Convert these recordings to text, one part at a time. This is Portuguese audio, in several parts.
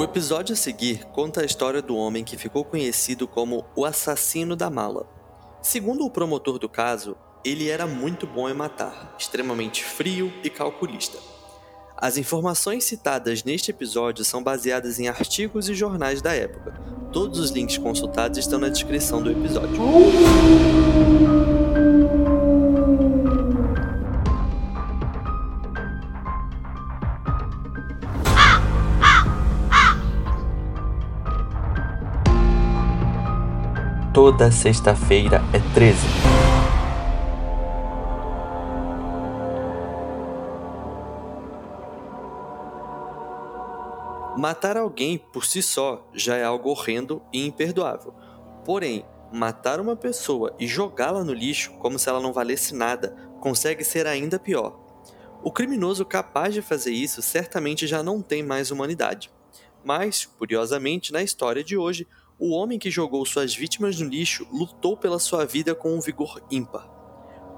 O episódio a seguir conta a história do homem que ficou conhecido como o assassino da mala. Segundo o promotor do caso, ele era muito bom em matar, extremamente frio e calculista. As informações citadas neste episódio são baseadas em artigos e jornais da época. Todos os links consultados estão na descrição do episódio. Toda sexta-feira é 13. Matar alguém por si só já é algo horrendo e imperdoável. Porém, matar uma pessoa e jogá-la no lixo como se ela não valesse nada consegue ser ainda pior. O criminoso capaz de fazer isso certamente já não tem mais humanidade. Mas, curiosamente, na história de hoje, o homem que jogou suas vítimas no lixo lutou pela sua vida com um vigor ímpar.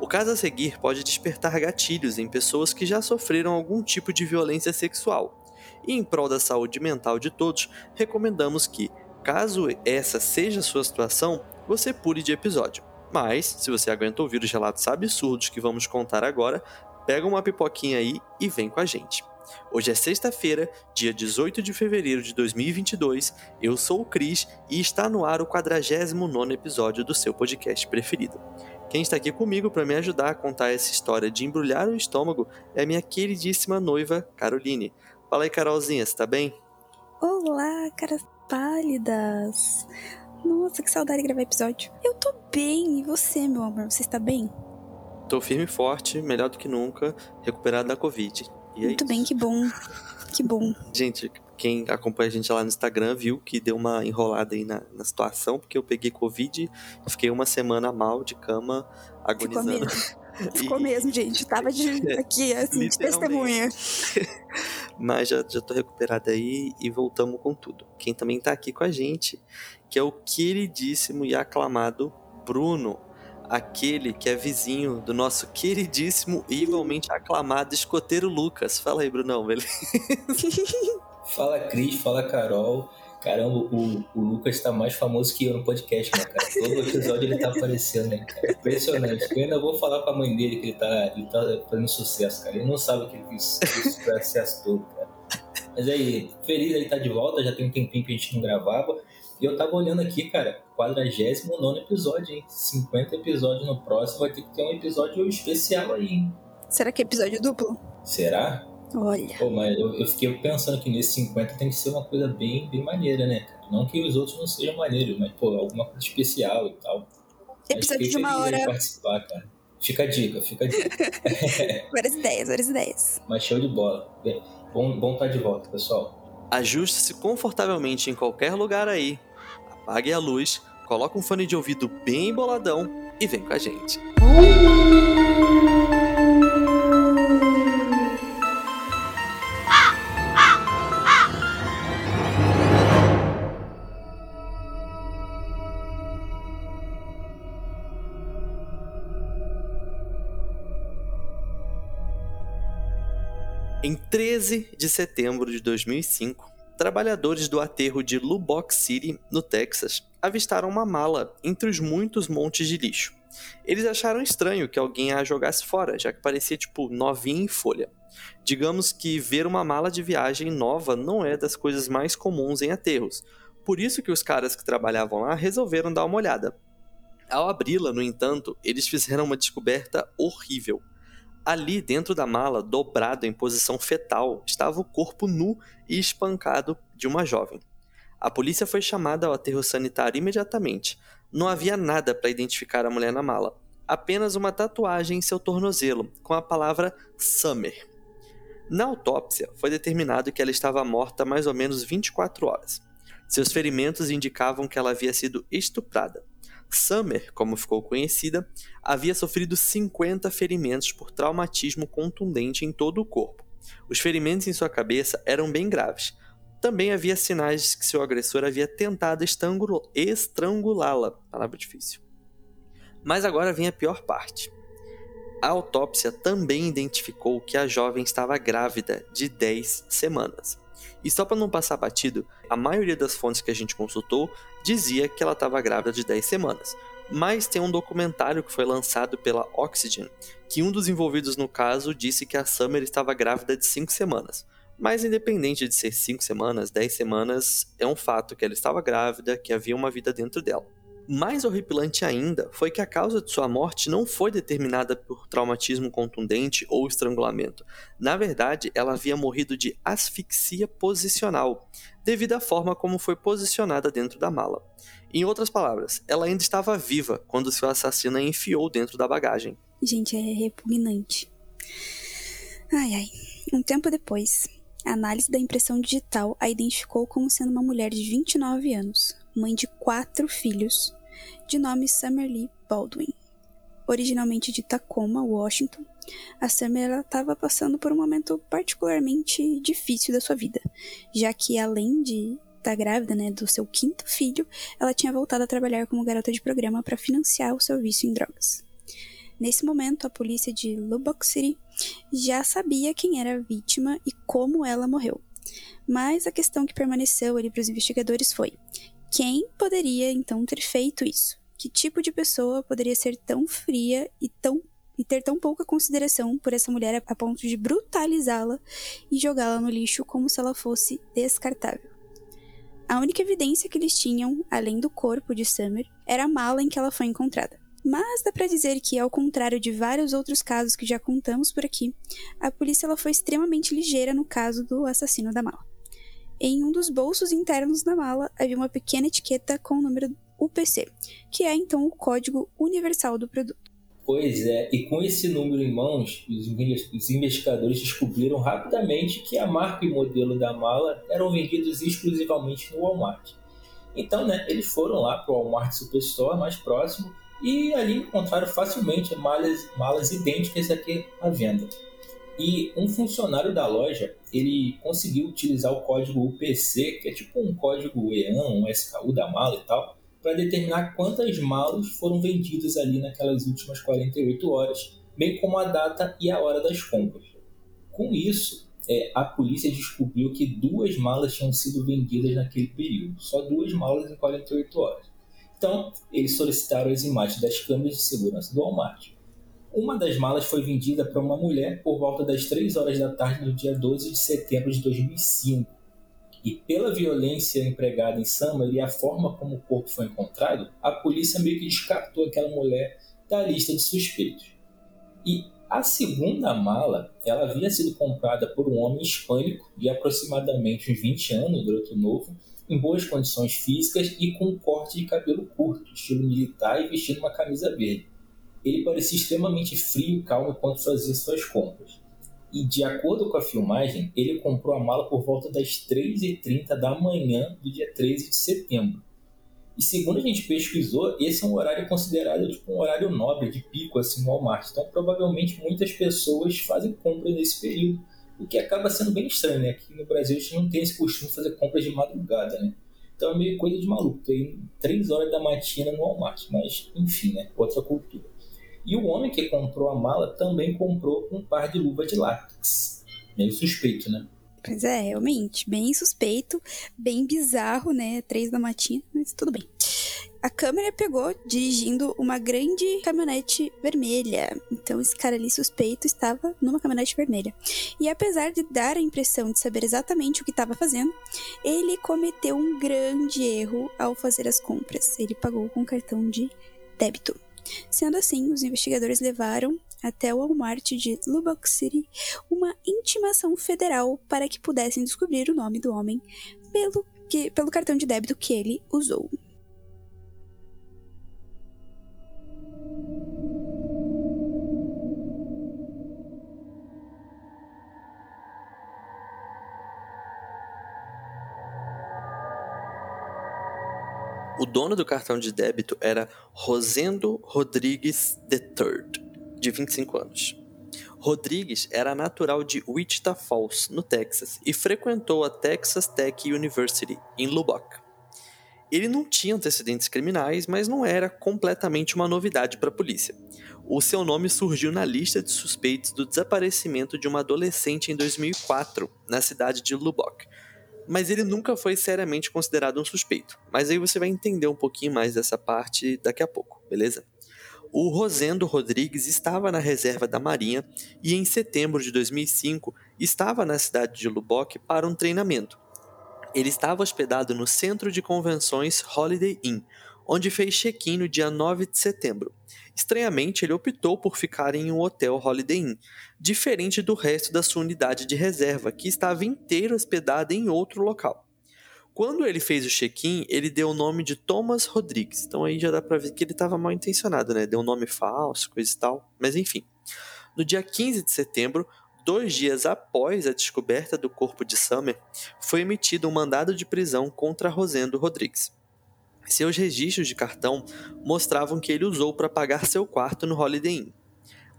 O caso a seguir pode despertar gatilhos em pessoas que já sofreram algum tipo de violência sexual e em prol da saúde mental de todos, recomendamos que, caso essa seja a sua situação, você pule de episódio. Mas, se você aguenta ouvir os relatos absurdos que vamos contar agora, pega uma pipoquinha aí e vem com a gente. Hoje é sexta-feira, dia 18 de fevereiro de 2022. Eu sou o Cris e está no ar o 49 episódio do seu podcast preferido. Quem está aqui comigo para me ajudar a contar essa história de embrulhar o estômago é minha queridíssima noiva Caroline. Fala aí, Carolzinha, você tá bem? Olá, caras pálidas. Nossa, que saudade de gravar episódio. Eu tô bem, e você, meu amor, você está bem? Tô firme e forte, melhor do que nunca, recuperado da Covid. É Muito isso. bem, que bom. Que bom. Gente, quem acompanha a gente lá no Instagram viu que deu uma enrolada aí na, na situação, porque eu peguei Covid, fiquei uma semana mal de cama, agonizando. Ficou mesmo, Ficou mesmo gente. Tava de, é, aqui, assim, de testemunha. mas já, já tô recuperado aí e voltamos com tudo. Quem também tá aqui com a gente, que é o queridíssimo e aclamado Bruno, aquele que é vizinho do nosso queridíssimo e igualmente aclamado escoteiro Lucas. Fala aí, Brunão, beleza? fala Cris, fala Carol. Caramba, o, o Lucas tá mais famoso que eu no podcast, né, cara? Todo episódio ele tá aparecendo, né, cara? Impressionante. Eu ainda vou falar com a mãe dele que ele tá, ele tá fazendo sucesso, cara. Ele não sabe que ele fez esse todo, cara. Mas aí, feliz ele tá de volta, já tem um tempinho que a gente não gravava. E eu tava olhando aqui, cara, 49 episódio, hein? 50 episódios no próximo, vai ter que ter um episódio especial aí, hein? Será que é episódio duplo? Será? Olha. Pô, mas eu, eu, fiquei pensando que nesse 50 tem que ser uma coisa bem, bem maneira, né? Não que os outros não sejam maneiros, mas, pô, alguma coisa especial e tal. Episódio de uma hora. participar, cara. Fica a dica, fica a dica. várias ideias, várias ideias. Mas show de bola. Bom, bom estar tá de volta, pessoal. Ajuste-se confortavelmente em qualquer lugar aí. Apague a luz, coloque um fone de ouvido bem boladão e vem com a gente. Em 13 de setembro de 2005, trabalhadores do aterro de Lubbock City, no Texas, avistaram uma mala entre os muitos montes de lixo. Eles acharam estranho que alguém a jogasse fora, já que parecia tipo novinha em folha. Digamos que ver uma mala de viagem nova não é das coisas mais comuns em aterros, por isso que os caras que trabalhavam lá resolveram dar uma olhada. Ao abri-la, no entanto, eles fizeram uma descoberta horrível. Ali dentro da mala, dobrado em posição fetal, estava o corpo nu e espancado de uma jovem. A polícia foi chamada ao aterro sanitário imediatamente. Não havia nada para identificar a mulher na mala, apenas uma tatuagem em seu tornozelo com a palavra Summer. Na autópsia, foi determinado que ela estava morta há mais ou menos 24 horas. Seus ferimentos indicavam que ela havia sido estuprada. Summer, como ficou conhecida, havia sofrido 50 ferimentos por traumatismo contundente em todo o corpo. Os ferimentos em sua cabeça eram bem graves. Também havia sinais de que seu agressor havia tentado estrangulá-la. Palavra difícil. Mas agora vem a pior parte. A autópsia também identificou que a jovem estava grávida de 10 semanas. E só para não passar batido, a maioria das fontes que a gente consultou dizia que ela estava grávida de 10 semanas. Mas tem um documentário que foi lançado pela Oxygen, que um dos envolvidos no caso disse que a Summer estava grávida de 5 semanas. Mas independente de ser 5 semanas, 10 semanas, é um fato que ela estava grávida, que havia uma vida dentro dela. Mais horripilante ainda foi que a causa de sua morte não foi determinada por traumatismo contundente ou estrangulamento. Na verdade, ela havia morrido de asfixia posicional, devido à forma como foi posicionada dentro da mala. Em outras palavras, ela ainda estava viva quando seu assassino a enfiou dentro da bagagem. Gente, é repugnante. Ai, ai. Um tempo depois, a análise da impressão digital a identificou como sendo uma mulher de 29 anos, mãe de quatro filhos, de nome Summer Lee Baldwin. Originalmente de Tacoma, Washington, a Summer estava passando por um momento particularmente difícil da sua vida, já que além de estar tá grávida né, do seu quinto filho, ela tinha voltado a trabalhar como garota de programa para financiar o seu vício em drogas. Nesse momento, a polícia de Lubbock City já sabia quem era a vítima e como ela morreu. Mas a questão que permaneceu ali para os investigadores foi: quem poderia então ter feito isso? Que tipo de pessoa poderia ser tão fria e tão e ter tão pouca consideração por essa mulher a ponto de brutalizá-la e jogá-la no lixo como se ela fosse descartável. A única evidência que eles tinham, além do corpo de Summer, era a mala em que ela foi encontrada. Mas dá para dizer que, ao contrário de vários outros casos que já contamos por aqui, a polícia ela foi extremamente ligeira no caso do assassino da mala. Em um dos bolsos internos da mala havia uma pequena etiqueta com o número UPC, que é então o código universal do produto. Pois é, e com esse número em mãos, os investigadores descobriram rapidamente que a marca e modelo da mala eram vendidos exclusivamente no Walmart. Então, né, eles foram lá para o Walmart Superstore mais próximo e ali encontraram facilmente malas, malas idênticas aqui à venda. E um funcionário da loja, ele conseguiu utilizar o código UPC, que é tipo um código EAN, um SKU da mala e tal, para determinar quantas malas foram vendidas ali naquelas últimas 48 horas, bem como a data e a hora das compras. Com isso, é, a polícia descobriu que duas malas tinham sido vendidas naquele período, só duas malas em 48 horas. Então, eles solicitaram as imagens das câmeras de segurança do Walmart. Uma das malas foi vendida para uma mulher por volta das 3 horas da tarde do dia 12 de setembro de 2005. E pela violência empregada em Summer e a forma como o corpo foi encontrado, a polícia meio que descartou aquela mulher da lista de suspeitos. E a segunda mala, ela havia sido comprada por um homem hispânico de aproximadamente uns 20 anos, garoto novo, em boas condições físicas e com um corte de cabelo curto, estilo militar e vestindo uma camisa verde ele parecia extremamente frio e calmo enquanto fazia suas compras. E de acordo com a filmagem, ele comprou a mala por volta das 3h30 da manhã do dia 13 de setembro. E segundo a gente pesquisou, esse é um horário considerado tipo um horário nobre, de pico assim no Walmart. Então provavelmente muitas pessoas fazem compras nesse período, o que acaba sendo bem estranho, né? Aqui no Brasil a gente não tem esse costume de fazer compras de madrugada, né? Então é meio coisa de maluco, tem 3 horas da matina no Walmart, mas enfim, né? Outra cultura. E o homem que comprou a mala também comprou um par de luva de látex. Meio suspeito, né? Pois é, realmente, bem suspeito, bem bizarro, né? Três da matina, mas tudo bem. A câmera pegou dirigindo uma grande caminhonete vermelha. Então esse cara ali suspeito estava numa caminhonete vermelha. E apesar de dar a impressão de saber exatamente o que estava fazendo, ele cometeu um grande erro ao fazer as compras. Ele pagou com cartão de débito. Sendo assim, os investigadores levaram até o Walmart de Lubbock City uma intimação federal para que pudessem descobrir o nome do homem pelo, que, pelo cartão de débito que ele usou. O dono do cartão de débito era Rosendo Rodrigues III, de 25 anos. Rodrigues era natural de Wichita Falls, no Texas, e frequentou a Texas Tech University, em Lubbock. Ele não tinha antecedentes criminais, mas não era completamente uma novidade para a polícia. O seu nome surgiu na lista de suspeitos do desaparecimento de uma adolescente em 2004, na cidade de Lubbock. Mas ele nunca foi seriamente considerado um suspeito. Mas aí você vai entender um pouquinho mais dessa parte daqui a pouco, beleza? O Rosendo Rodrigues estava na reserva da Marinha e em setembro de 2005 estava na cidade de Lubbock para um treinamento. Ele estava hospedado no Centro de Convenções Holiday Inn, onde fez check-in no dia 9 de setembro. Estranhamente, ele optou por ficar em um hotel Holiday Inn, diferente do resto da sua unidade de reserva, que estava inteira hospedada em outro local. Quando ele fez o check-in, ele deu o nome de Thomas Rodrigues. Então aí já dá pra ver que ele estava mal intencionado, né? Deu um nome falso, coisa e tal. Mas enfim. No dia 15 de setembro, dois dias após a descoberta do corpo de Summer, foi emitido um mandado de prisão contra Rosendo Rodrigues. Seus registros de cartão mostravam que ele usou para pagar seu quarto no Holiday Inn.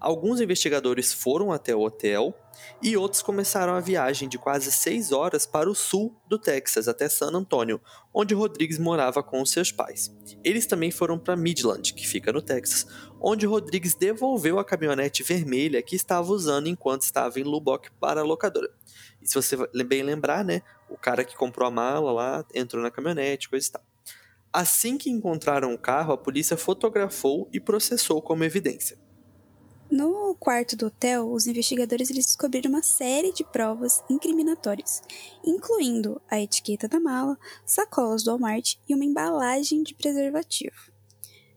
Alguns investigadores foram até o hotel e outros começaram a viagem de quase seis horas para o sul do Texas, até San Antonio, onde Rodrigues morava com seus pais. Eles também foram para Midland, que fica no Texas, onde Rodrigues devolveu a caminhonete vermelha que estava usando enquanto estava em Lubbock para a locadora. E se você bem lembrar, né, o cara que comprou a mala lá entrou na caminhonete, coisa e tal. Assim que encontraram o carro, a polícia fotografou e processou como evidência. No quarto do hotel, os investigadores descobriram uma série de provas incriminatórias, incluindo a etiqueta da mala, sacolas do Walmart e uma embalagem de preservativo.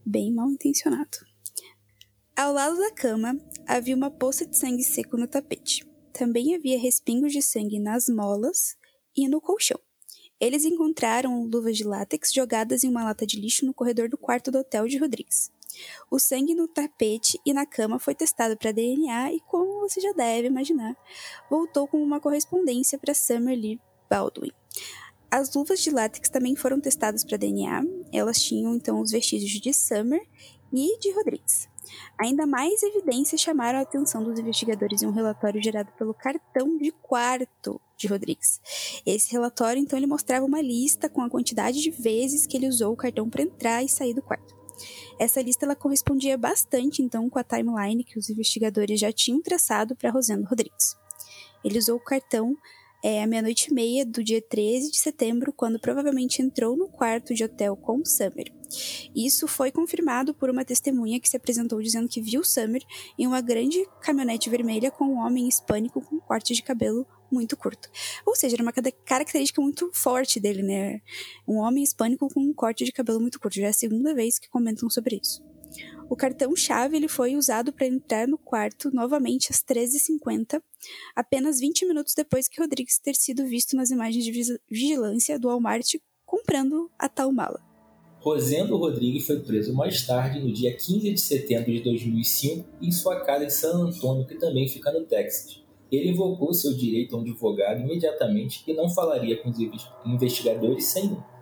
Bem mal intencionado. Ao lado da cama, havia uma poça de sangue seco no tapete. Também havia respingos de sangue nas molas e no colchão. Eles encontraram luvas de látex jogadas em uma lata de lixo no corredor do quarto do hotel de Rodrigues. O sangue no tapete e na cama foi testado para DNA e, como você já deve imaginar, voltou com uma correspondência para Summer Lee Baldwin. As luvas de látex também foram testadas para DNA. Elas tinham então os vestígios de Summer e de Rodrigues. Ainda mais evidências chamaram a atenção dos investigadores em um relatório gerado pelo cartão de quarto de Rodrigues. Esse relatório, então, ele mostrava uma lista com a quantidade de vezes que ele usou o cartão para entrar e sair do quarto. Essa lista ela correspondia bastante então com a timeline que os investigadores já tinham traçado para Rosendo Rodrigues. Ele usou o cartão é, à meia-noite e meia do dia 13 de setembro, quando provavelmente entrou no quarto de hotel com Summer. Isso foi confirmado por uma testemunha que se apresentou dizendo que viu Summer em uma grande caminhonete vermelha com um homem hispânico com corte de cabelo muito curto. Ou seja, era uma característica muito forte dele, né? Um homem hispânico com um corte de cabelo muito curto. Já é a segunda vez que comentam sobre isso. O cartão-chave ele foi usado para entrar no quarto novamente às 13h50, apenas 20 minutos depois que Rodrigues ter sido visto nas imagens de vigilância do Walmart comprando a tal mala. Rosendo Rodrigues foi preso mais tarde, no dia 15 de setembro de 2005, em sua casa em San Antônio, que também fica no Texas. Ele invocou seu direito a um advogado imediatamente e não falaria com os investigadores sem um.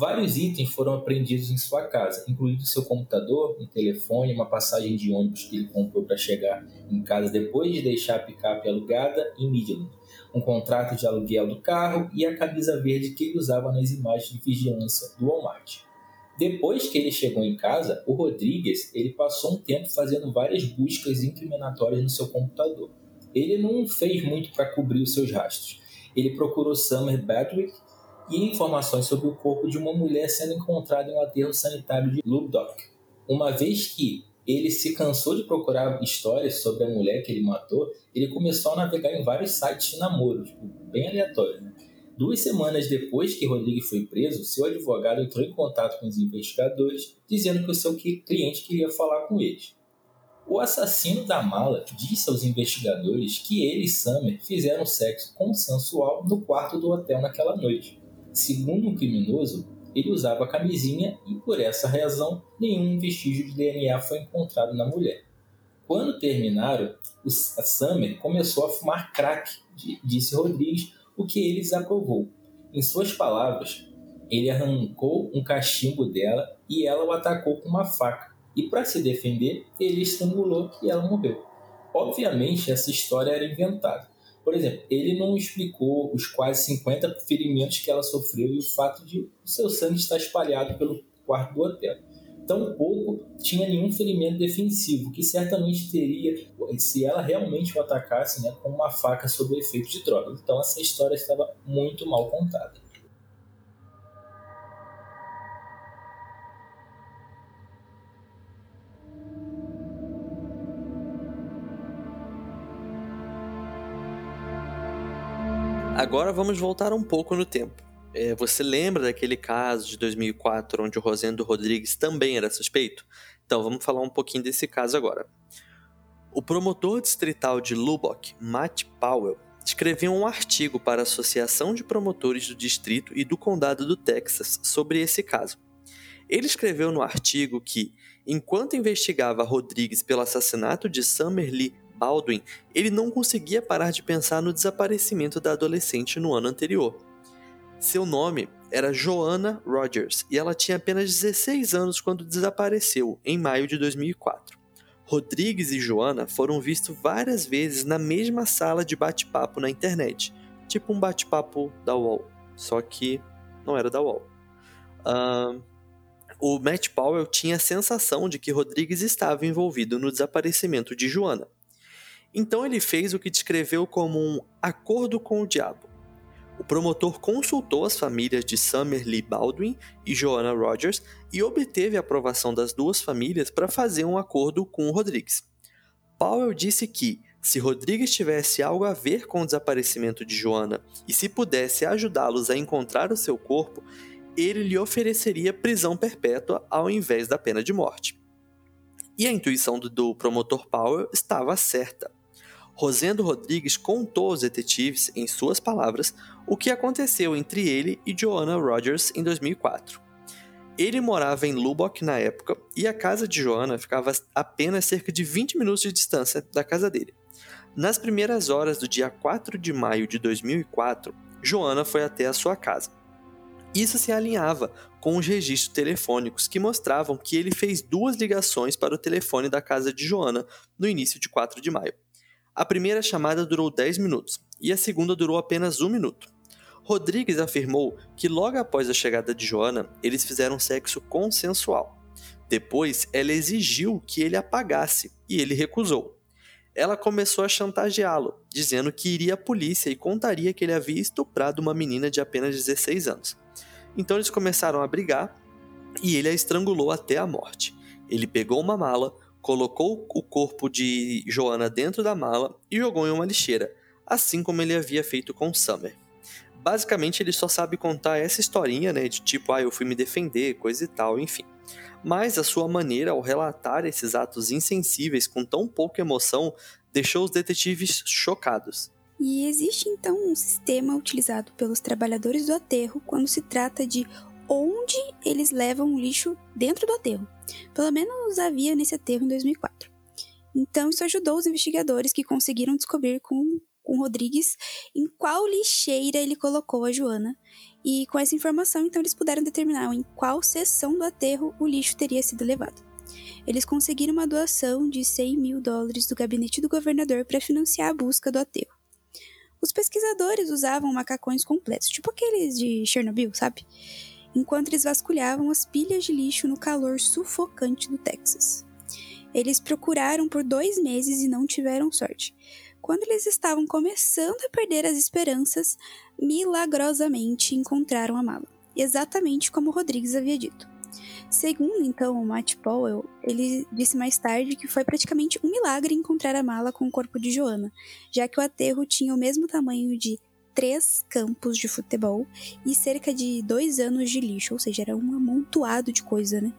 Vários itens foram apreendidos em sua casa, incluindo seu computador, um telefone, uma passagem de ônibus que ele comprou para chegar em casa depois de deixar a picape alugada em Midland, um contrato de aluguel do carro e a camisa verde que ele usava nas imagens de vigilância do Walmart. Depois que ele chegou em casa, o Rodrigues ele passou um tempo fazendo várias buscas incriminatórias no seu computador ele não fez muito para cobrir os seus rastros. Ele procurou Summer Badwick e informações sobre o corpo de uma mulher sendo encontrada em um aterro sanitário de Lubbock. Uma vez que ele se cansou de procurar histórias sobre a mulher que ele matou, ele começou a navegar em vários sites de namoro, tipo, bem aleatório. Né? Duas semanas depois que Rodrigues foi preso, seu advogado entrou em contato com os investigadores, dizendo que o seu cliente queria falar com eles. O assassino da mala disse aos investigadores que ele e Summer fizeram sexo consensual no quarto do hotel naquela noite. Segundo o criminoso, ele usava camisinha e, por essa razão, nenhum vestígio de DNA foi encontrado na mulher. Quando terminaram, a Summer começou a fumar crack, disse Rodrigues, o que ele desaprovou. Em suas palavras, ele arrancou um cachimbo dela e ela o atacou com uma faca e para se defender, ele estrangulou e ela morreu. Obviamente, essa história era inventada. Por exemplo, ele não explicou os quase 50 ferimentos que ela sofreu e o fato de o seu sangue estar espalhado pelo quarto do hotel. Tampouco tinha nenhum ferimento defensivo, que certamente teria se ela realmente o atacasse né, com uma faca sob efeito de droga. Então essa história estava muito mal contada. Agora vamos voltar um pouco no tempo. É, você lembra daquele caso de 2004 onde o Rosendo Rodrigues também era suspeito? Então vamos falar um pouquinho desse caso agora. O promotor distrital de Lubbock, Matt Powell, escreveu um artigo para a Associação de Promotores do Distrito e do Condado do Texas sobre esse caso. Ele escreveu no artigo que, enquanto investigava Rodrigues pelo assassinato de Summer Lee Baldwin, ele não conseguia parar de pensar no desaparecimento da adolescente no ano anterior. Seu nome era Joanna Rogers e ela tinha apenas 16 anos quando desapareceu, em maio de 2004. Rodrigues e Joanna foram vistos várias vezes na mesma sala de bate-papo na internet, tipo um bate-papo da UOL, só que não era da UOL. Uh, o Matt Powell tinha a sensação de que Rodrigues estava envolvido no desaparecimento de Joanna. Então ele fez o que descreveu como um acordo com o diabo. O promotor consultou as famílias de Summer Lee Baldwin e Joanna Rogers e obteve a aprovação das duas famílias para fazer um acordo com o Rodrigues. Powell disse que, se Rodrigues tivesse algo a ver com o desaparecimento de Joanna e se pudesse ajudá-los a encontrar o seu corpo, ele lhe ofereceria prisão perpétua ao invés da pena de morte. E a intuição do, promotor Powell estava certa. Rosendo Rodrigues contou aos detetives, em suas palavras, o que aconteceu entre ele e Joanna Rogers em 2004. Ele morava em Lubbock na época e a casa de Joanna ficava apenas cerca de 20 minutos de distância da casa dele. Nas primeiras horas do dia 4 de maio de 2004, Joanna foi até a sua casa. Isso se alinhava com os registros telefônicos que mostravam que ele fez duas ligações para o telefone da casa de Joanna no início de 4 de maio. A primeira chamada durou 10 minutos e a segunda durou apenas um minuto. Rodrigues afirmou que logo após a chegada de Joana, eles fizeram sexo consensual. Depois, ela exigiu que ele a pagasse e ele recusou. Ela começou a chantageá-lo, dizendo que iria à polícia e contaria que ele havia estuprado uma menina de apenas 16 anos. Então eles começaram a brigar e ele a estrangulou até a morte. Ele pegou uma mala, colocou o corpo de Joana dentro da mala e jogou em uma lixeira, assim como ele havia feito com Summer. Basicamente, ele só sabe contar essa historinha, né, de tipo, ah, eu fui me defender, coisa e tal, enfim. Mas a sua maneira ao relatar esses atos insensíveis com tão pouca emoção deixou os detetives chocados. E existe então um sistema utilizado pelos trabalhadores do aterro quando se trata de onde eles levam o lixo dentro do aterro. Pelo menos havia nesse aterro em 2004. Então, isso ajudou os investigadores que conseguiram descobrir com, com Rodrigues em qual lixeira ele colocou a Joana. E com essa informação, então, eles puderam determinar em qual seção do aterro o lixo teria sido levado. Eles conseguiram uma doação de 100 mil dólares do gabinete do governador para financiar a busca do aterro. Os pesquisadores usavam macacões completos, tipo aqueles de Chernobyl, sabe? Enquanto eles vasculhavam as pilhas de lixo no calor sufocante do Texas. Eles procuraram por dois meses e não tiveram sorte. Quando eles estavam começando a perder as esperanças, milagrosamente encontraram a mala, exatamente como Rodrigues havia dito. Segundo então o Matt Powell, ele disse mais tarde que foi praticamente um milagre encontrar a mala com o corpo de Joana, já que o aterro tinha o mesmo tamanho de três campos de futebol e cerca de dois anos de lixo, ou seja, era um amontoado de coisa, né?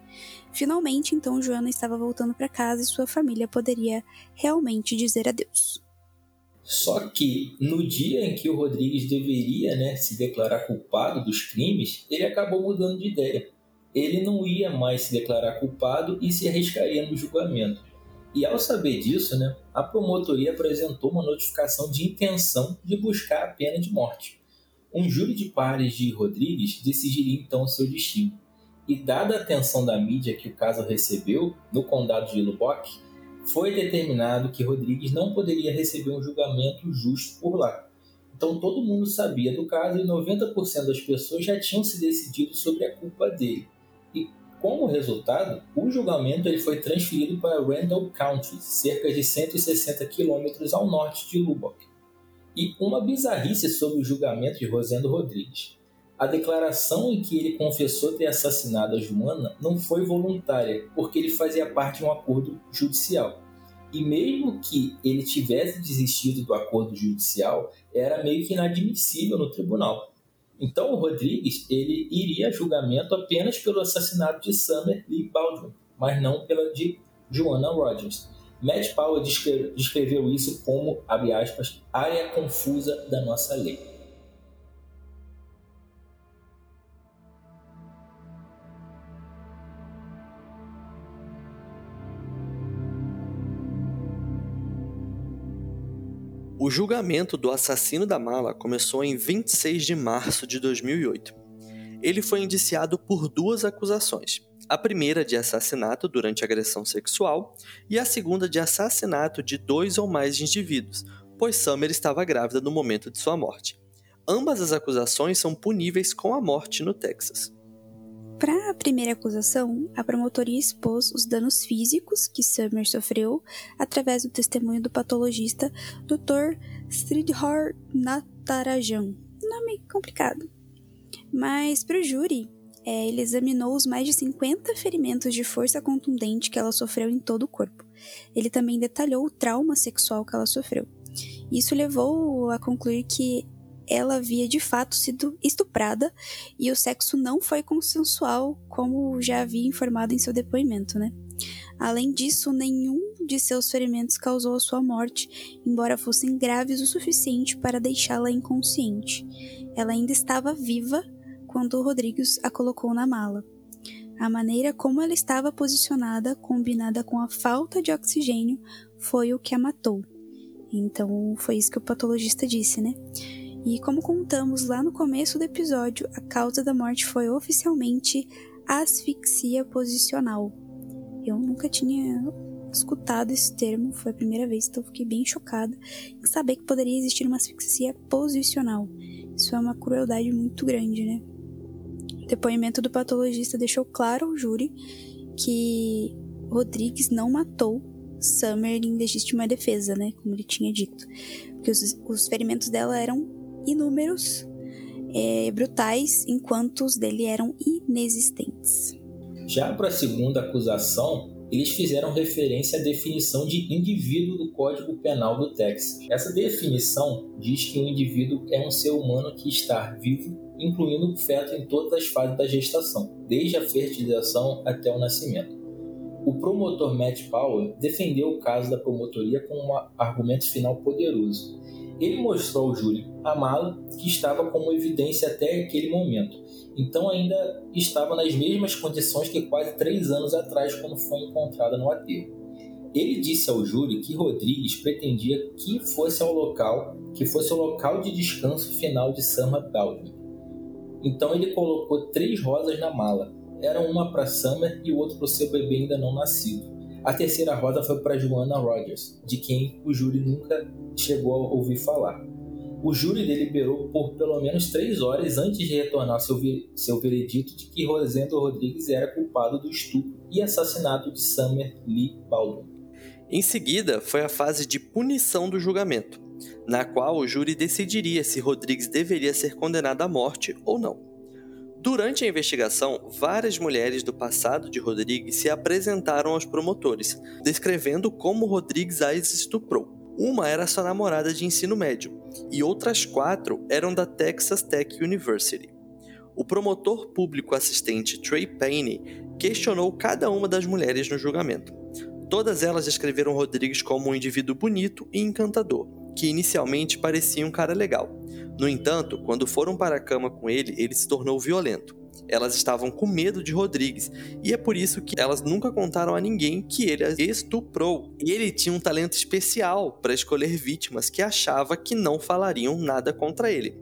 Finalmente, então, Joana estava voltando para casa e sua família poderia realmente dizer adeus. Só que no dia em que o Rodrigues deveria né, se declarar culpado dos crimes, ele acabou mudando de ideia. Ele não ia mais se declarar culpado e se arriscaria no julgamento. E ao saber disso, né, a promotoria apresentou uma notificação de intenção de buscar a pena de morte. Um júri de pares de Rodrigues decidiria então o seu destino. E dada a atenção da mídia que o caso recebeu no condado de Lubbock, foi determinado que Rodrigues não poderia receber um julgamento justo por lá. Então todo mundo sabia do caso e 90% das pessoas já tinham se decidido sobre a culpa dele. Como resultado, o julgamento ele foi transferido para Randall County, cerca de 160 quilômetros ao norte de Lubbock. E uma bizarrice sobre o julgamento de Rosendo Rodrigues. A declaração em que ele confessou ter assassinado a Joana não foi voluntária, porque ele fazia parte de um acordo judicial. E mesmo que ele tivesse desistido do acordo judicial, era meio que inadmissível no tribunal. Então o Rodrigues ele iria a julgamento apenas pelo assassinato de Summer Lee Baldwin, mas não pela de Joanna Rogers. Matt Powell descreveu isso como, abre aspas, área confusa da nossa lei. O julgamento do assassino da mala começou em 26 de março de 2008. Ele foi indiciado por duas acusações. A primeira de assassinato durante agressão sexual e a segunda de assassinato de dois ou mais indivíduos, pois Summer estava grávida no momento de sua morte. Ambas as acusações são puníveis com a morte no Texas. Para a primeira acusação, a promotoria expôs os danos físicos que Summer sofreu através do testemunho do patologista Dr. Sridhar Natarajan. Nome complicado. Mas para o júri, é, ele examinou os mais de 50 ferimentos de força contundente que ela sofreu em todo o corpo. Ele também detalhou o trauma sexual que ela sofreu. Isso levou a concluir que ela havia de fato sido estuprada e o sexo não foi consensual, como já havia informado em seu depoimento, né? Além disso, nenhum de seus ferimentos causou a sua morte, embora fossem graves o suficiente para deixá-la inconsciente. Ela ainda estava viva quando Rodrigues a colocou na mala. A maneira como ela estava posicionada, combinada com a falta de oxigênio, foi o que a matou. Então, foi isso que o patologista disse, né? E como contamos lá no começo do episódio, a causa da morte foi oficialmente asfixia posicional. Eu nunca tinha escutado esse termo, foi a primeira vez, então fiquei bem chocada em saber que poderia existir uma asfixia posicional. Isso é uma crueldade muito grande, né? O depoimento do patologista deixou claro ao júri que Rodrigues não matou Summer em legítima defesa, né? Como ele tinha dito. Porque os, os ferimentos dela eram inúmeros, é, brutais, enquanto os dele eram inexistentes. Já para a segunda acusação, eles fizeram referência à definição de indivíduo do Código Penal do Texas. Essa definição diz que o um indivíduo é um ser humano que está vivo, incluindo o feto em todas as fases da gestação, desde a fertilização até o nascimento. O promotor Matt Powell defendeu o caso da promotoria com um argumento final poderoso. Ele mostrou ao júri a mala que estava como evidência até aquele momento. Então ainda estava nas mesmas condições que quase três anos atrás, quando foi encontrada no aterro. Ele disse ao júri que Rodrigues pretendia que fosse ao local, que fosse o local de descanso final de Summer Baldwin. Então ele colocou três rosas na mala. Era uma para Summer e o outro para o seu bebê ainda não nascido. A terceira rosa foi para Joanna Rogers, de quem o júri nunca chegou a ouvir falar. O júri deliberou por pelo menos três horas antes de retornar seu, seu veredito de que Rosendo Rodrigues era culpado do estupro e assassinato de Summer Lee Baldwin. Em seguida, foi a fase de punição do julgamento, na qual o júri decidiria se Rodrigues deveria ser condenado à morte ou não. Durante a investigação, várias mulheres do passado de Rodrigues se apresentaram aos promotores, descrevendo como Rodrigues as estuprou. Uma era sua namorada de ensino médio, e outras quatro eram da Texas Tech University. O promotor público assistente Trey Payne questionou cada uma das mulheres no julgamento. Todas elas descreveram Rodrigues como um indivíduo bonito e encantador, que inicialmente parecia um cara legal. No entanto, quando foram para a cama com ele, ele se tornou violento. Elas estavam com medo de Rodrigues, e é por isso que elas nunca contaram a ninguém que ele as estuprou. Ele tinha um talento especial para escolher vítimas que achava que não falariam nada contra ele.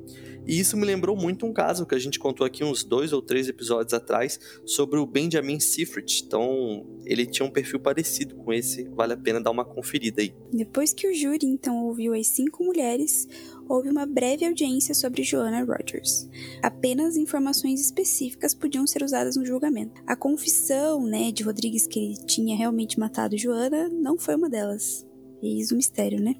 E isso me lembrou muito um caso que a gente contou aqui uns dois ou três episódios atrás sobre o Benjamin Seyfried. Então, ele tinha um perfil parecido com esse, vale a pena dar uma conferida aí. Depois que o júri então ouviu as cinco mulheres, houve uma breve audiência sobre Joanna Rogers. Apenas informações específicas podiam ser usadas no julgamento. A confissão, né, de Rodrigues que ele tinha realmente matado Joanna não foi uma delas. Eis o mistério, né?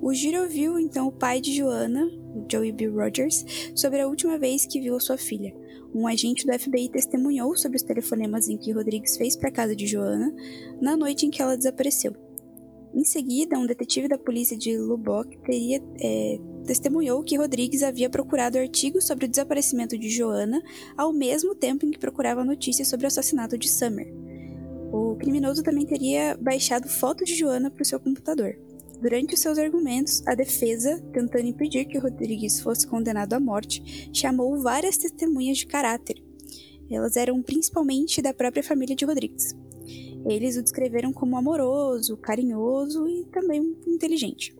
O júri ouviu então o pai de Joanna, Joey B. Rogers, sobre a última vez que viu a sua filha. Um agente do FBI testemunhou sobre os telefonemas em que Rodrigues fez para a casa de Joanna na noite em que ela desapareceu. Em seguida, um detetive da polícia de Lubbock teria, é, testemunhou que Rodrigues havia procurado artigos sobre o desaparecimento de Joanna ao mesmo tempo em que procurava notícias sobre o assassinato de Summer. O criminoso também teria baixado fotos de Joana para o seu computador. Durante os seus argumentos, a defesa, tentando impedir que Rodrigues fosse condenado à morte, chamou várias testemunhas de caráter. Elas eram principalmente da própria família de Rodrigues. Eles o descreveram como amoroso, carinhoso e também inteligente.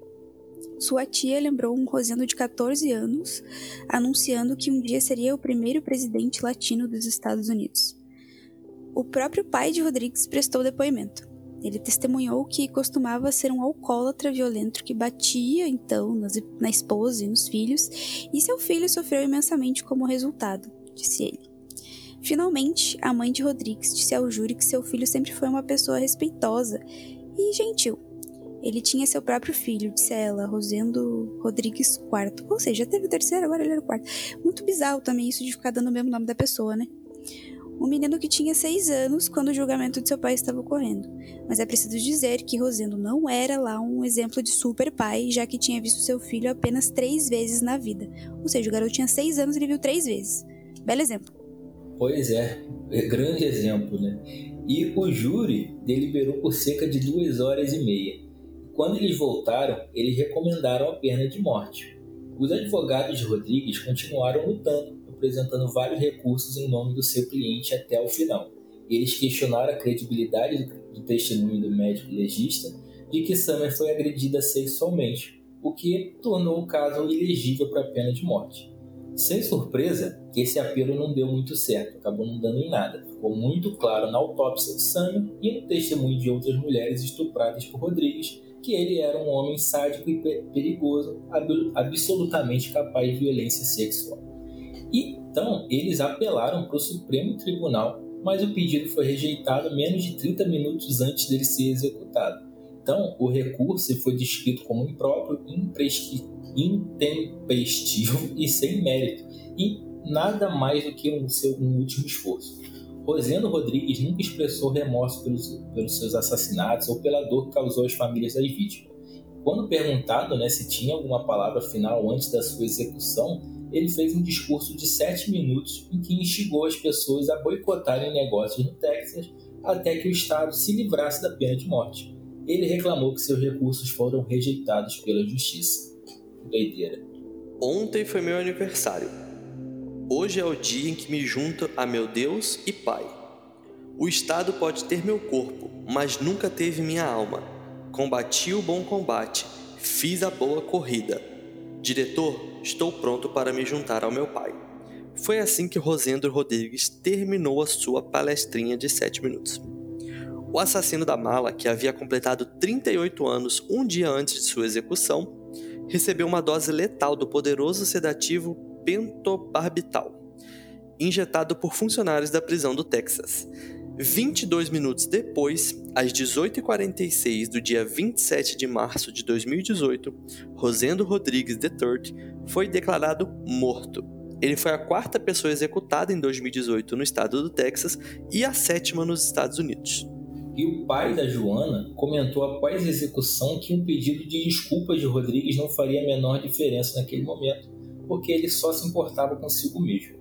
Sua tia lembrou um Rosendo de 14 anos, anunciando que um dia seria o primeiro presidente latino dos Estados Unidos. O próprio pai de Rodrigues prestou depoimento. Ele testemunhou que costumava ser um alcoólatra violento que batia, então, na esposa e nos filhos, e seu filho sofreu imensamente como resultado, disse ele. Finalmente, a mãe de Rodrigues disse ao júri que seu filho sempre foi uma pessoa respeitosa e gentil. Ele tinha seu próprio filho, disse ela, Rosendo Rodrigues IV. Ou seja, teve o terceiro, agora ele era o quarto. Muito bizarro também isso de ficar dando o mesmo nome da pessoa, né? Um menino que tinha seis anos quando o julgamento de seu pai estava ocorrendo. Mas é preciso dizer que Rosendo não era lá um exemplo de super pai, já que tinha visto seu filho apenas três vezes na vida. Ou seja, o garoto tinha seis anos e ele viu três vezes. Belo exemplo. Pois é, é grande exemplo, né? E o júri deliberou por cerca de duas horas e meia. Quando eles voltaram, eles recomendaram a pena de morte. Os advogados de Rodrigues continuaram lutando apresentando vários recursos em nome do seu cliente até o final. Eles questionaram a credibilidade do, testemunho do médico legista de que Summer foi agredida sexualmente, o que tornou o caso ilegível para a pena de morte. Sem surpresa, esse apelo não deu muito certo, acabou não dando em nada. Ficou muito claro na autópsia de Summer e no testemunho de outras mulheres estupradas por Rodrigues que ele era um homem sádico e perigoso, absolutamente capaz de violência sexual. Então, eles apelaram para o Supremo Tribunal, mas o pedido foi rejeitado menos de 30 minutos antes dele ser executado. Então, o recurso foi descrito como impróprio, intempestivo e sem mérito, e nada mais do que um, seu, um último esforço. Rosendo Rodrigues nunca expressou remorso pelos, pelos seus assassinatos ou pela dor que causou às famílias das vítimas. Quando perguntado né, se tinha alguma palavra final antes da sua execução, ele fez um discurso de sete minutos em que instigou as pessoas a boicotarem negócios no Texas até que o Estado se livrasse da pena de morte. Ele reclamou que seus recursos foram rejeitados pela justiça. Doideira. Ontem foi meu aniversário. Hoje é o dia em que me junto a meu Deus e Pai. O Estado pode ter meu corpo, mas nunca teve minha alma. Combati o bom combate, fiz a boa corrida. Diretor, estou pronto para me juntar ao meu pai. Foi assim que Rosendo Rodrigues terminou a sua palestrinha de 7 minutos. O assassino da mala, que havia completado 38 anos um dia antes de sua execução, recebeu uma dose letal do poderoso sedativo pentobarbital, injetado por funcionários da prisão do Texas, 22 minutos depois, às 18h46 do dia 27 de março de 2018, Rosendo Rodrigues III foi declarado morto. Ele foi a quarta pessoa executada em 2018 no estado do Texas e a sétima nos Estados Unidos. E o pai da Joana comentou após a execução que um pedido de desculpas de Rodrigues não faria a menor diferença naquele momento, porque ele só se importava consigo mesmo.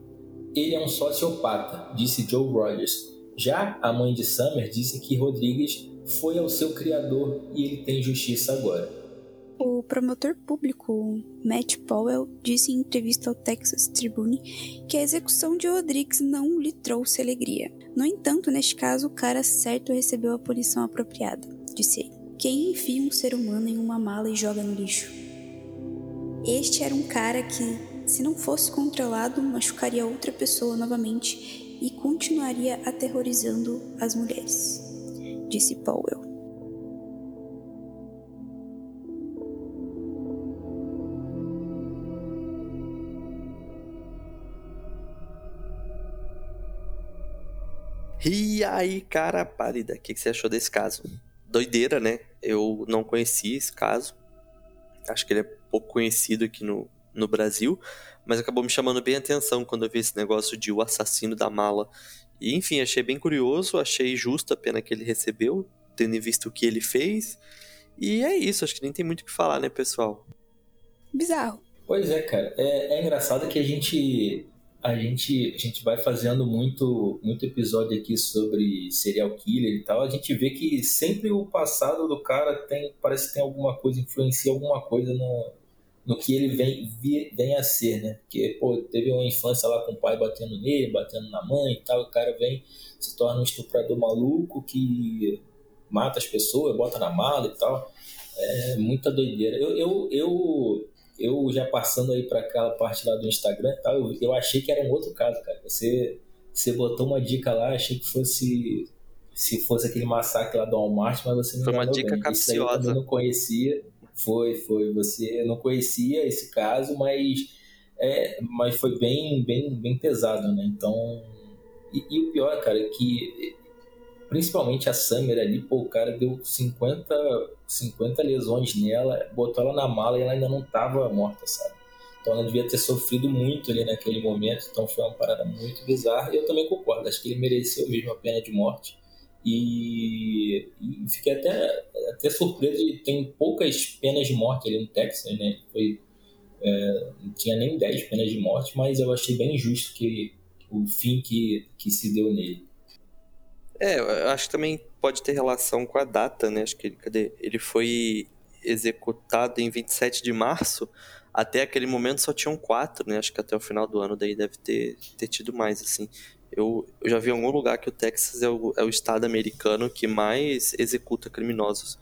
Ele é um sociopata, disse Joe Rogers, já a mãe de Summer disse que Rodrigues foi ao seu criador e ele tem justiça agora. O promotor público Matt Powell disse em entrevista ao Texas Tribune que a execução de Rodrigues não lhe trouxe alegria. No entanto, neste caso, o cara certo recebeu a punição apropriada, disse ele. Quem enfia um ser humano em uma mala e joga no lixo? Este era um cara que se não fosse controlado, machucaria outra pessoa novamente e continuaria aterrorizando as mulheres, disse Powell. E aí, cara pálida, o que, que você achou desse caso? Doideira, né? Eu não conhecia esse caso. Acho que ele é pouco conhecido aqui no, no Brasil, mas acabou me chamando bem a atenção quando eu vi esse negócio de o assassino da mala. E enfim, achei bem curioso, achei justa a pena que ele recebeu, tendo visto o que ele fez. E é isso, acho que nem tem muito o que falar, né, pessoal? Bizarro. Pois é, cara. É, é engraçado que a gente a gente, a gente vai fazendo muito, muito episódio aqui sobre serial killer e tal, a gente vê que sempre o passado do cara tem, parece que tem alguma coisa, influencia alguma coisa no, no que ele vem, vem a ser, né? Porque, pô, teve uma infância lá com o pai batendo nele, batendo na mãe e tal, o cara vem, se torna um estuprador maluco que mata as pessoas, bota na mala e tal. É muita doideira. Eu, eu, eu eu já passando aí para aquela parte lá do Instagram tal, eu, eu achei que era um outro caso, cara. Você, você botou uma dica lá, achei que fosse se fosse aquele massacre lá do Walmart, mas você não Foi uma dica bem. capciosa. eu não conhecia. Foi, foi. Você não conhecia esse caso, mas é, mas foi bem, bem, bem pesado, né? Então, e, e o pior, cara, é que principalmente a Summer ali, pô, o cara deu 50, 50 lesões nela, botou ela na mala e ela ainda não tava morta, sabe? Então ela devia ter sofrido muito ali naquele momento, então foi uma parada muito bizarra. E eu também concordo, acho que ele mereceu mesmo a pena de morte. E, e fiquei até, até surpreso de tem poucas penas de morte ali no Texas, né? Foi, é, não tinha nem 10 penas de morte, mas eu achei bem injusto que o fim que, que se deu nele. É, eu acho que também pode ter relação com a data, né? Acho que cadê? ele foi executado em 27 de março. Até aquele momento só tinham quatro, né? Acho que até o final do ano daí deve ter, ter tido mais, assim. Eu, eu já vi em algum lugar que o Texas é o, é o estado americano que mais executa criminosos.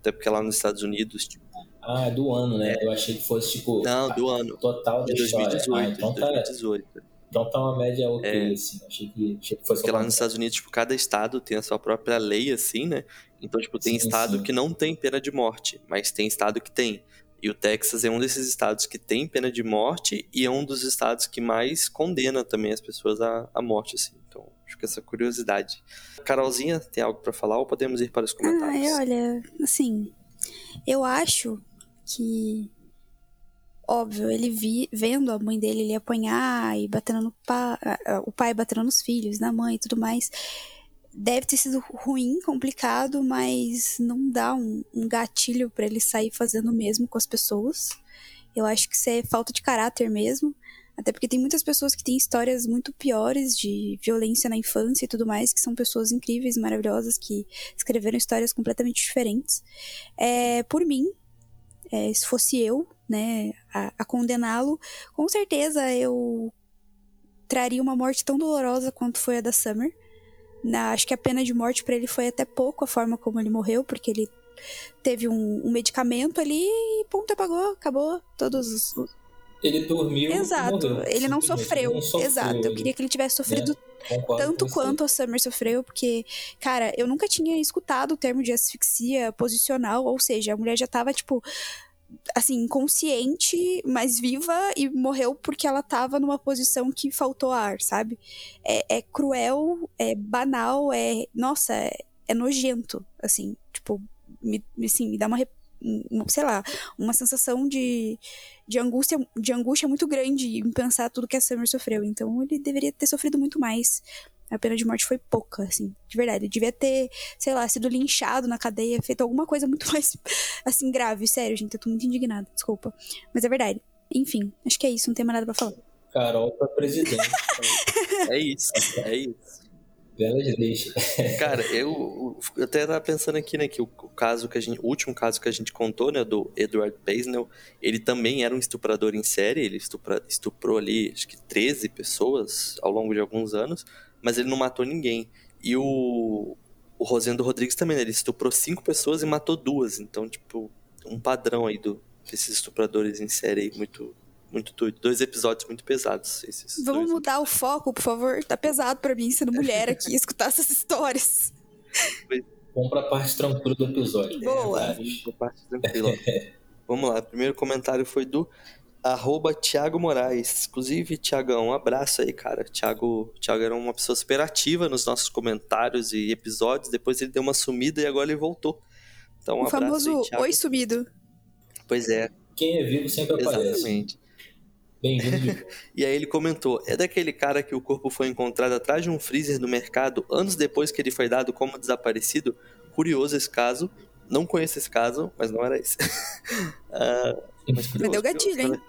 Até porque lá nos Estados Unidos, tipo, ah, do ano, né? É. Eu achei que fosse tipo. Não, do ano. Total de 2018. Ah, então de 2018. Tá... Então tá uma média ok, é, assim. Achei que, achei que fosse. Porque lá nos Estados Unidos, tipo, cada estado tem a sua própria lei, assim, né? Então, tipo, tem sim, estado sim. que não tem pena de morte, mas tem estado que tem. E o Texas é um desses estados que tem pena de morte e é um dos estados que mais condena também as pessoas à, à morte, assim. Então, acho que essa curiosidade. Carolzinha, tem algo para falar ou podemos ir para os comentários? Ah, olha, assim, eu acho que óbvio, ele vi, vendo a mãe dele ele apanhar e batendo no pai, o pai batendo nos filhos, na mãe e tudo mais, deve ter sido ruim, complicado, mas não dá um, um gatilho para ele sair fazendo o mesmo com as pessoas. Eu acho que isso é falta de caráter mesmo. Até porque tem muitas pessoas que têm histórias muito piores de violência na infância e tudo mais, que são pessoas incríveis, maravilhosas, que escreveram histórias completamente diferentes. É, por mim, é, se fosse eu, né, a, a condená-lo, com certeza eu traria uma morte tão dolorosa quanto foi a da Summer. Na, acho que a pena de morte para ele foi até pouco a forma como ele morreu, porque ele teve um, um medicamento ali e ponto, apagou, acabou todos os. Ele dormiu. Exato, morreu, ele não sofreu. não sofreu. Exato, eu queria que ele tivesse sofrido é, tanto quanto a Summer sofreu, porque, cara, eu nunca tinha escutado o termo de asfixia posicional, ou seja, a mulher já tava, tipo, assim, inconsciente, mas viva e morreu porque ela tava numa posição que faltou ar, sabe? É, é cruel, é banal, é. Nossa, é, é nojento, assim. Tipo, me, assim, me dá uma, sei lá, uma sensação de, de angústia de angústia muito grande em pensar tudo que a Summer sofreu. Então ele deveria ter sofrido muito mais a pena de morte foi pouca, assim, de verdade. Ele devia ter, sei lá, sido linchado na cadeia, feito alguma coisa muito mais, assim, grave. Sério, gente, eu tô muito indignada, desculpa. Mas é verdade. Enfim, acho que é isso, não tem mais nada pra falar. Carol pra presidente. é isso, é isso. Belas deixa. Cara, eu, eu até tava pensando aqui, né, que o, o, caso que a gente, o último caso que a gente contou, né, do Edward Baisnell, ele também era um estuprador em série, ele estupra, estuprou ali, acho que 13 pessoas ao longo de alguns anos, mas ele não matou ninguém. E o, o Rosendo Rodrigues também, né? ele estuprou cinco pessoas e matou duas. Então, tipo, um padrão aí do, desses estupradores em série aí muito, muito doido. Dois episódios muito pesados. Esses Vamos mudar o foco, por favor? Tá pesado pra mim, sendo mulher aqui, escutar essas histórias. Vamos pra parte tranquila do episódio. Boa. É, Vamos pra parte tranquila. Vamos lá, o primeiro comentário foi do arroba Thiago Moraes. Inclusive, Thiagão, um abraço aí, cara. Thiago, Thiago era uma pessoa super ativa nos nossos comentários e episódios. Depois ele deu uma sumida e agora ele voltou. Então, um o abraço famoso aí, Thiago. oi sumido. Pois é, Quem é vivo sempre aparece. exatamente. Bem-vindo. E aí ele comentou: é daquele cara que o corpo foi encontrado atrás de um freezer no mercado anos depois que ele foi dado como desaparecido? Curioso esse caso. Não conheço esse caso, mas não era esse. Ah, mas curioso, deu gatilho, curioso. hein?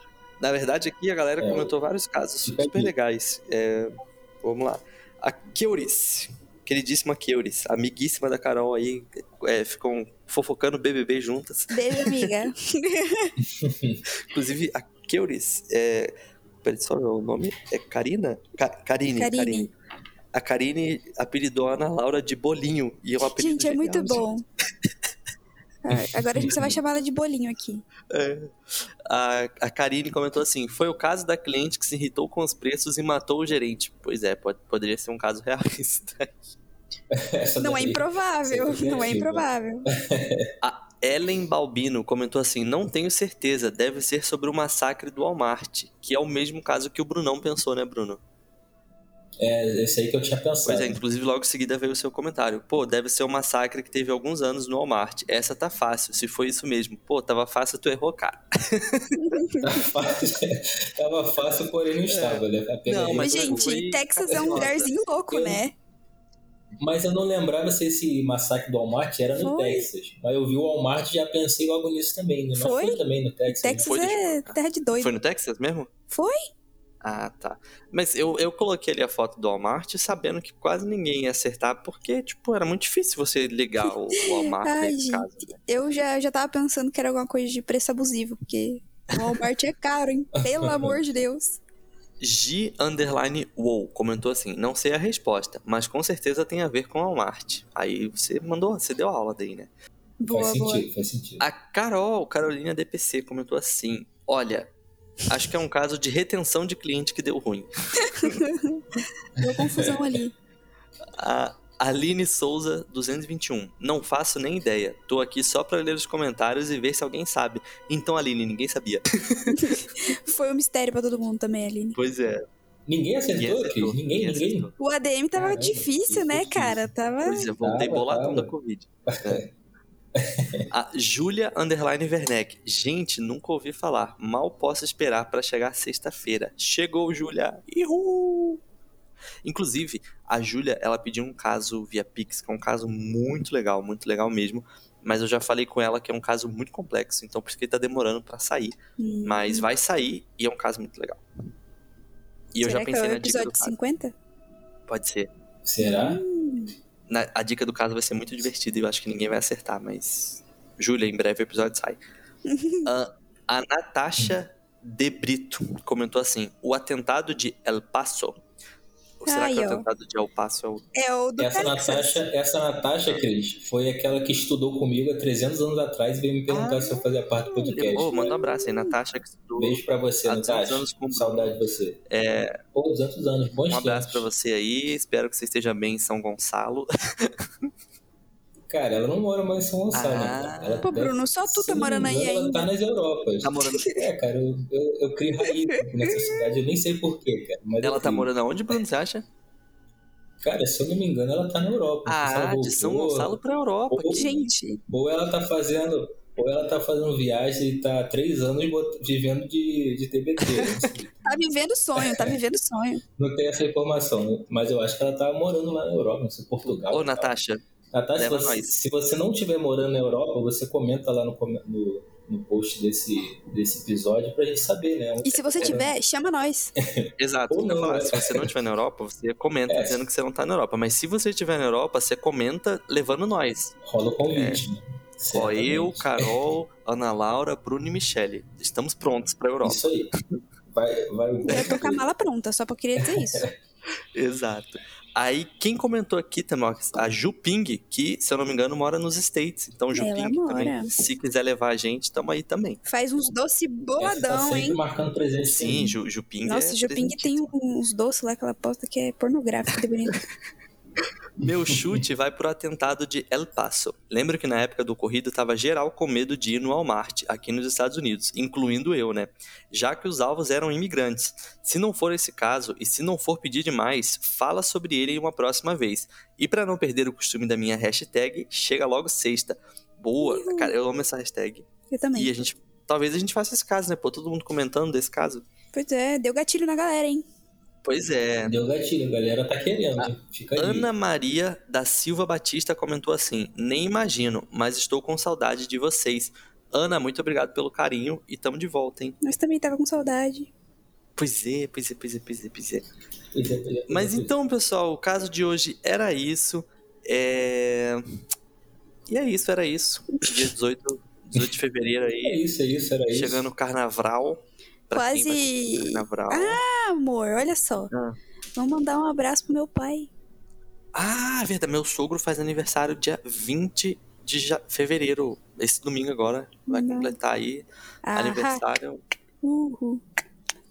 Na verdade, aqui a galera É, comentou vários casos fica super aqui. legais. É, vamos lá. A Keuris, queridíssima Keuris, amiguíssima da Carol aí, é, ficam fofocando BBB juntas. Beijo, amiga. Inclusive, a Keuris, é, peraí, só o nome é Karina? Ka Karine, Karine. Karine. A Karine apelidou a Ana Laura de Bolinho. E é um apelido Gente, é muito genial, bom. Ah, Agora a gente só vai chamar ela de bolinho aqui. É. A, a Karine comentou assim: foi o caso da cliente que se irritou com os preços e matou o gerente. Pois é, pode, poderia ser um caso realista. Essa Não é daí- improvável. É Não é improvável. A Ellen Balbino comentou assim: não tenho certeza, deve ser sobre o massacre do Walmart, que é o mesmo caso que o Brunão pensou, né, Bruno? É esse aí que eu tinha pensado. Pois é, inclusive logo em seguida veio o seu comentário. Pô, deve ser um massacre que teve alguns anos no Walmart. Essa tá fácil, se foi isso mesmo. Pô, tava fácil, tu errou, cara. Tava fácil, tava fácil, porém não estava, né? Apenas Não, Mas, gente, foi- Texas é um lugarzinho louco, Eu- né? Mas eu não lembrava se esse massacre do Walmart era no Foi. Texas. Mas eu vi o Walmart e já pensei logo nisso também. Né? Mas Foi? foi também no Texas. né? Texas é terra de doido. Foi no Texas mesmo? Foi? Ah, tá. Mas eu, eu coloquei ali a foto do Walmart sabendo que quase ninguém ia acertar, porque, tipo, era muito difícil você ligar o Walmart Ai, nesse gente. caso. né? Eu já, já tava pensando que era alguma coisa de preço abusivo, porque o Walmart é caro, hein? Pelo amor de Deus. G underline wow comentou assim: não sei a resposta, mas com certeza tem a ver com Walmart. Aí você mandou, você deu aula daí, né? Boa, faz boa. sentido, faz sentido. A Carol, Carolina DPC, comentou assim: olha. Acho que é um caso de retenção de cliente que deu ruim. Deu confusão ali. A Aline Souza, 221. Não faço nem ideia. Tô aqui só pra ler os comentários e ver se alguém sabe. Então, Aline, ninguém sabia. Foi um mistério pra todo mundo também, Aline. Pois é. Ninguém acertou, Ninguém acertou? Ninguém, ninguém ninguém. acertou. O ADM tava Caramba, difícil, né, difícil. cara? Tava. Pois é, voltei Tava, boladão tava. da Covid. É. A Júlia Underline Werneck. Gente, nunca ouvi falar. Mal posso esperar pra chegar sexta-feira. Chegou, Júlia. Ihu! Inclusive, a Júlia, ela pediu um caso via Pix, que é um caso muito legal, muito legal mesmo. Mas eu já falei com ela que é um caso muito complexo, então por isso que ele tá demorando pra sair. Hum, Mas vai sair e é um caso muito legal. E eu será já que pensei é o na dica do episódio caso. 50? Pode ser. Será? Na- a dica do caso vai ser muito divertida e eu acho que ninguém vai acertar, mas. Júlia, em breve o episódio sai. Ah, a Natasha De Brito comentou assim: o atentado de El Paso. Ou será que Ai, o atentado de El Paso é o. É o do Essa Texas. Natasha, essa Natasha, Cris, foi aquela que estudou comigo há 300 anos atrás e veio me perguntar Ah, se eu fazia parte do podcast. Ô, manda um abraço aí, Natasha, que estudou. Beijo pra você, Há 200 Natasha. anos com- Saudade de você. É, Pô, 200 anos, bons um abraço pra tempos. você aí. Espero que você esteja bem em São Gonçalo. Cara, ela não mora mais em São Gonçalo. Ah. né? Ela Pô, Bruno, só tu tá morando aí engano, Ela ainda. tá nas Europas. Tá morando. É, cara, eu, eu, eu crio raiz nessa cidade, eu nem sei porquê, cara. Mas Ela tá crio. morando aonde, Bruno? Você acha? Cara, se eu não me engano, ela tá na Europa. Ah, de São voltou, Gonçalo pra Europa. Ou- que- Gente, Ou ela tá fazendo. Ou ela tá fazendo viagem e tá há três anos vivendo de, de TBT. Não, sei. tá vivendo sonho, tá vivendo sonho. Não tem essa informação, mas eu acho que ela tá morando lá na Europa, não sei, Portugal. Ô, e tal. Natasha, leva você- se você não estiver morando na Europa, você comenta lá no, no, no post desse, desse episódio pra gente saber, né? E se você tiver, chama nós. Exato. Ou eu não, falar. né? Se você não estiver na Europa, você comenta É. dizendo que você não tá na Europa. Mas se você estiver na Europa, você comenta levando nós. Rola o convite, né? Ó, eu, Carol, Ana Laura, Bruno e Michele. Estamos prontos pra Europa. Isso aí. Vai, vai, Eu tô com a mala pronta, só pra querer dizer isso. Exato. Aí, quem comentou aqui também, a Juping, que, se eu não me engano, mora nos States. Então, Juping também, se quiser levar a gente, tamo aí também. Faz uns doces boladão, tá hein? marcando presente. Sim, Ju, Juping Nossa, é Juping tem uns doces lá que ela posta que é pornográfico de bonito. Meu chute vai pro atentado de El Paso. Lembro que na época do ocorrido tava geral com medo de ir no Walmart, aqui nos Estados Unidos, incluindo eu, né? Já que os alvos eram imigrantes. Se não for esse caso, e se não for pedir demais, fala sobre ele em uma próxima vez. E para não perder o costume da minha hashtag, chega logo sexta. Boa, uhum. cara, eu amo essa hashtag. Eu também. E a gente, talvez a gente faça esse caso, né? Pô, todo mundo comentando desse caso. Pois é, deu gatilho na galera, hein? Pois é. Deu gatilho, a galera tá querendo. Fica Ana Maria da Silva Batista comentou assim: Nem imagino, mas estou com saudade de vocês. Ana, muito obrigado pelo carinho e tamo de volta, hein? Nós também tava com saudade. Pois é, pois é, pois é, pois é, pois é. Pois é, pois é mas então, pessoal, o caso de hoje era isso. É... E é isso, era isso. Dia 18, 18 de fevereiro aí. É isso, é isso, era isso. Chegando o carnaval. Quase. Ah, amor, olha só. Ah. Vamos mandar um abraço pro meu pai. Ah, verdade. Meu sogro faz aniversário dia 20 de fevereiro. Esse domingo agora. Vai Não. completar aí ah, aniversário. Uhul.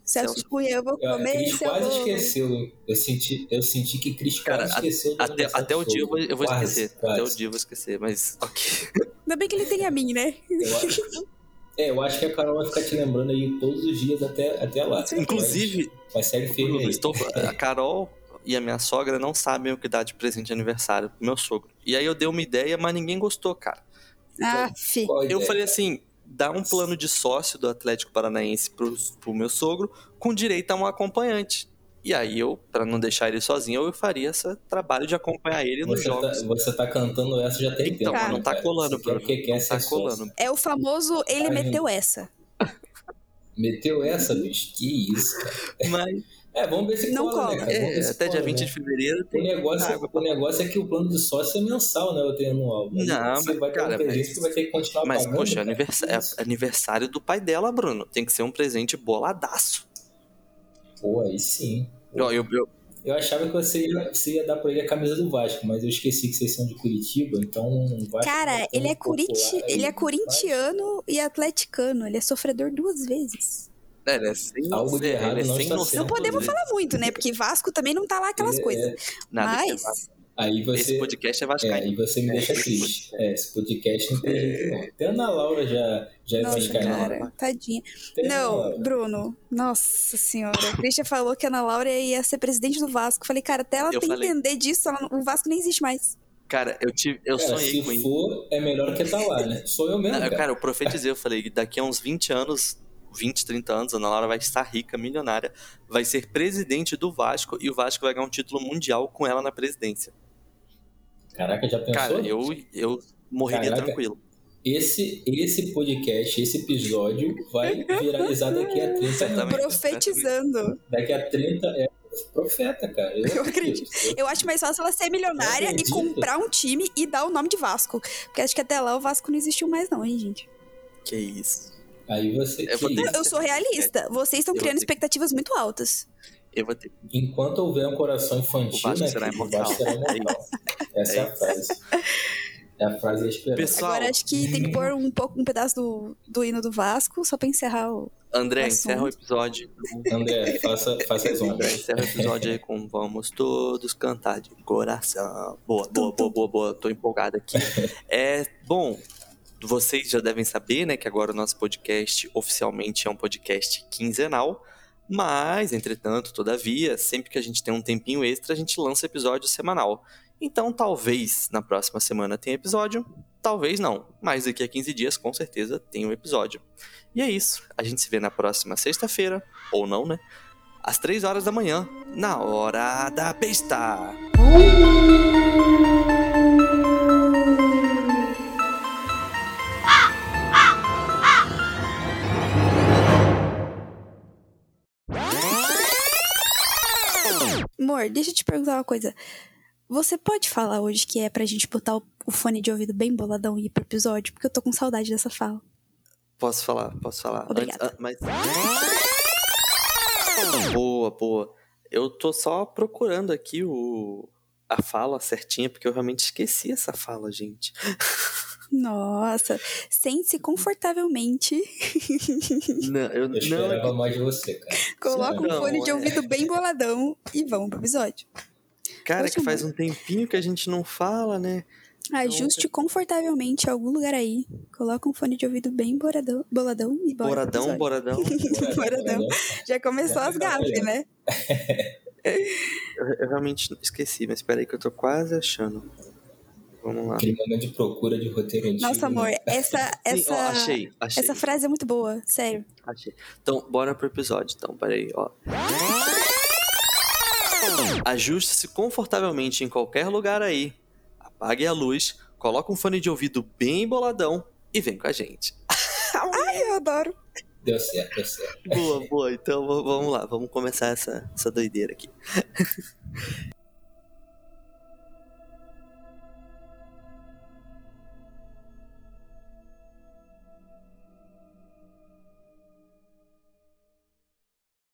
Celso Cunha, eu vou comer. Cris quase esqueceu. Eu senti, eu senti que Cris quase esqueceu. Até, até o dia eu vou, eu vou quase, esquecer. Quase. Até o dia eu vou esquecer, mas ok. Ainda bem que ele tem a mim, né? Eu acho, é, eu acho que a Carol vai ficar te lembrando aí todos os dias até, até lá. Inclusive, vai firme aí. Estou, a Carol e a minha sogra não sabem o que dar de presente de aniversário pro meu sogro. E aí eu dei uma ideia, mas ninguém gostou, cara. Ah, fi. Eu falei assim, dá um plano de sócio do Atlético Paranaense pro, pro meu sogro com direito a um acompanhante. E aí eu, para não deixar ele sozinho, eu faria esse trabalho de acompanhar ele nos você tá- jogos. Tá, você tá cantando essa já tem então, tempo. não tá colando, Bruno. Que quer não tá colando. É o famoso ele Ai, meteu essa. Meteu essa, bicho? Que isso, cara. Mas... É, vamos ver se não cola, cola. Né, é, até dia 20 né? de fevereiro o negócio, água, o negócio é que o plano de sócio é mensal, né? Eu tenho anual. Não, você vai cara, ter um mas, que vai ter que continuar mas, pagando. Mas, poxa, é aniversário, é aniversário do pai dela, Bruno. Tem que ser um presente boladaço. Pô, aí sim. Eu, eu, eu, eu achava que você ia, você ia dar pra ele a camisa do Vasco, mas eu esqueci que vocês são de Curitiba, então Vasco. Cara, ele é, curiti ele é corintiano e atleticano. Ele é sofredor duas vezes. É, ele é sem, Algo de errado é não, sem noção. Não podemos falar muito, né? Porque Vasco também não tá lá aquelas é, coisas. É. Mas. Aí você, esse podcast é vascaíno. É, aí você me deixa triste. É, esse podcast não tem jeito não. Até a Ana Laura já, já é nossa, vascaína. Cara, tadinha. Tem não, Bruno, nossa senhora. A Christian falou que a Ana Laura ia ser presidente do Vasco. Falei, cara, até ela eu falei... entender disso, ela, o Vasco nem existe mais. Cara, eu tive, eu cara, sonhei com isso. Se for, é melhor que tá lá, né? Sou eu mesmo, não, cara. cara. eu profetizei, eu falei, daqui a uns 20 anos 20, 30 anos, a Ana Laura vai estar rica, milionária, vai ser presidente do Vasco e o Vasco vai ganhar um título mundial com ela na presidência. Caraca, já pensou? Cara, eu, eu morreria Caraca, tranquilo. Esse, esse podcast, esse episódio vai viralizar daqui a 30 anos. Profetizando. Daqui a 30 é profeta, cara. Eu, eu acredito. Eu acho mais fácil ela ser milionária e comprar um time e dar o nome de Vasco. Porque acho que até lá o Vasco não existiu mais, não, hein, gente? Que isso. Aí você. Eu, eu, eu sou realista. Vocês estão criando expectativas muito altas. Eu vou ter. Enquanto houver um coração infantil, o Vasco né, será imortal. O Vasco será imortal. Essa é, é a frase. É a frase esperada. Pessoal, Agora acho que tem que pôr um pouco um pedaço do, do hino do Vasco, só pra encerrar o. André, encerra o episódio. André, faça, faça as ondas. Encerra o episódio aí com Vamos Todos Cantar de Coração. Boa, boa, boa, boa, boa. Tô empolgado aqui. É, bom, vocês já devem saber, né, que agora o nosso podcast oficialmente é um podcast quinzenal. Mas, entretanto, todavia, sempre que a gente tem um tempinho extra, a gente lança episódio semanal. Então, talvez na próxima semana tenha episódio, talvez não. Mas daqui a 15 dias, com certeza, tem um episódio. E é isso. A gente se vê na próxima sexta-feira, ou não, né? Às 3 horas da manhã, na Hora da Besta. Amor, deixa eu te perguntar uma coisa. Você pode falar hoje que é pra gente botar o fone de ouvido bem boladão e ir pro episódio? Porque eu tô com saudade dessa fala. Posso falar, posso falar. Obrigada. Antes, mas... Boa, boa. Eu tô só procurando aqui o a fala certinha, porque eu realmente esqueci essa fala, gente. Nossa, sente-se confortavelmente. Não, eu, Eu não, esperava mais de você, cara. Coloca um Não, fone de é. ouvido bem boladão e vamos pro episódio. cara, Poxa, que faz um tempinho que a gente não fala, né? Ajuste confortavelmente em algum lugar aí. Coloca um fone de ouvido bem boladão, boladão e bora. Boradão, boradão. Boradão. Já começou Já as tá gafes, né? Eu, eu realmente esqueci, mas espera aí que eu tô quase achando. Vamos lá. Aquele momento de procura de roteiro antigo. Nossa, amor, né? essa, Sim, essa, ó, achei, achei, essa frase é muito boa, sério. achei. Então, bora pro episódio. Então, peraí, ó. Ajuste-se confortavelmente em qualquer lugar aí. Apague a luz, coloca um fone de ouvido bem boladão e vem com a gente. Ai, eu adoro. Deu certo, deu certo. Boa, boa. Então vamos lá, vamos começar essa, essa doideira aqui.